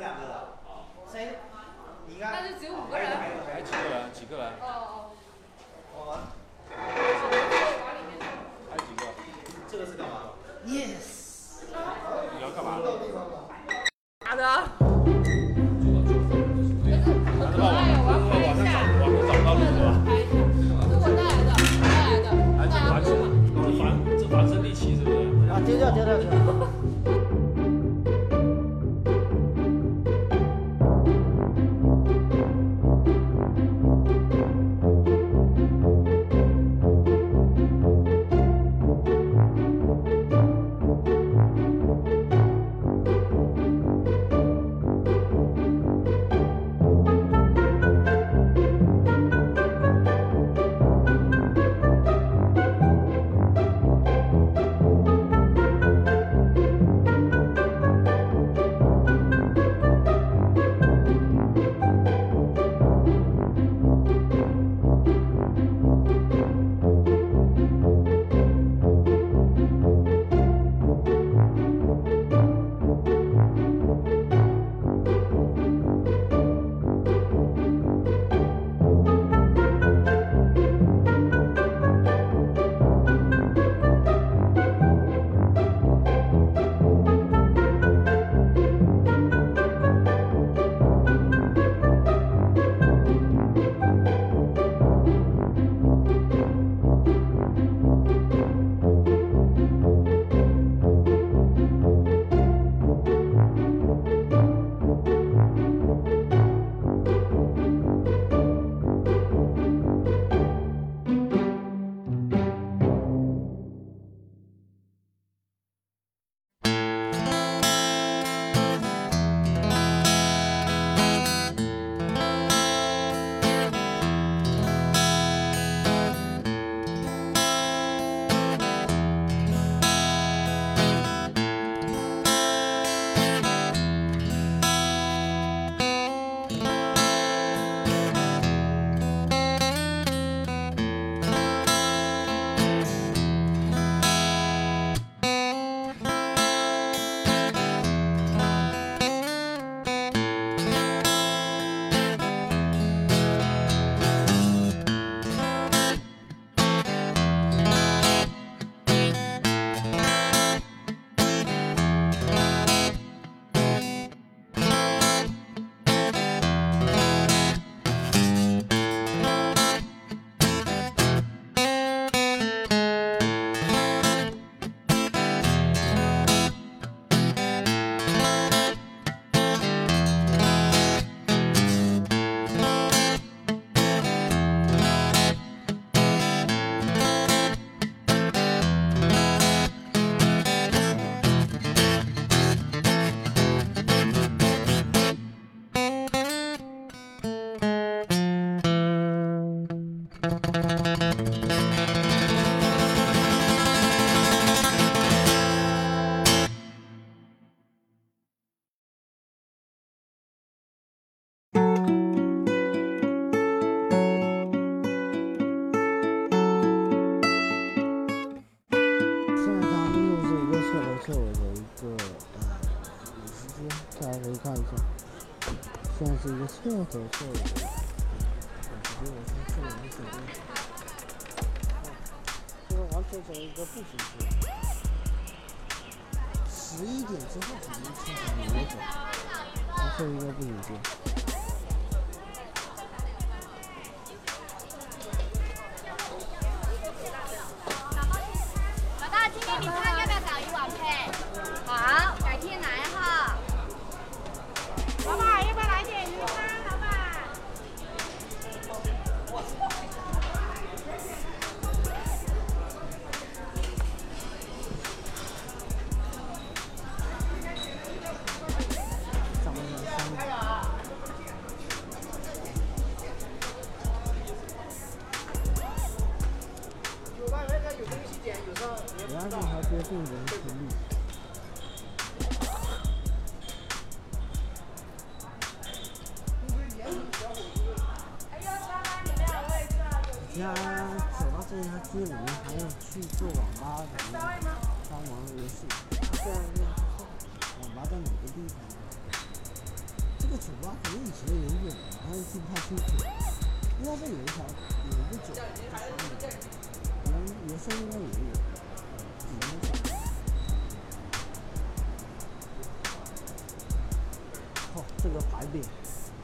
两个的啊！谁？你看，那就只有五个人。还几个人？几个人？哦哦。我。们？这个是干嘛？Yes。你要干嘛？咋的？我我我我我找不到路？是我带来的，带来的。还是还是？这还这还是离奇是不是？啊！丢掉丢掉丢掉！一个侧头侧的，我觉得我是侧的手机，这个完全成一个步行街。十一点之后肯定去哪里走，它是一个步行街。家走到这家街里面，还要去做网吧的，上网游戏。这样，网吧在哪个地方？这个酒吧可能以前有远，但是记不太清楚。应该是有一条，有一个酒吧，可能原生应该也有。哦，这个牌匾，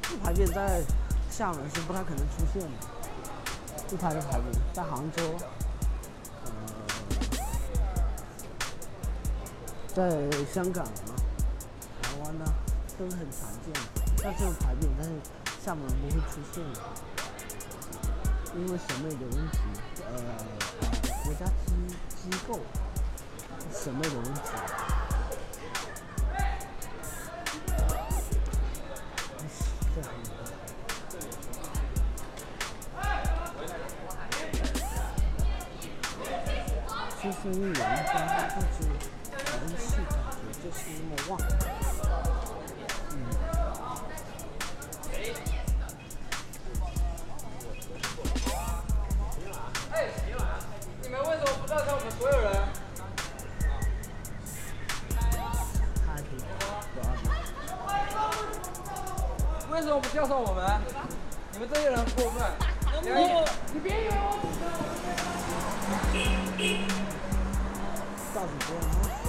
这牌匾在厦门是不太可能出现的。这牌的牌匾在杭州，呃，在香港啊、台湾呢都很常见的。但这种牌匾在厦门不会出现的，因为审美的问题，呃，国家机机构审美的问题。就是一元分，但是人气感觉就是那么旺。嗯。哎，你们为什么不照看我们所有人？为什么不叫上我们？你们这些人过分。你别以为我。大主播。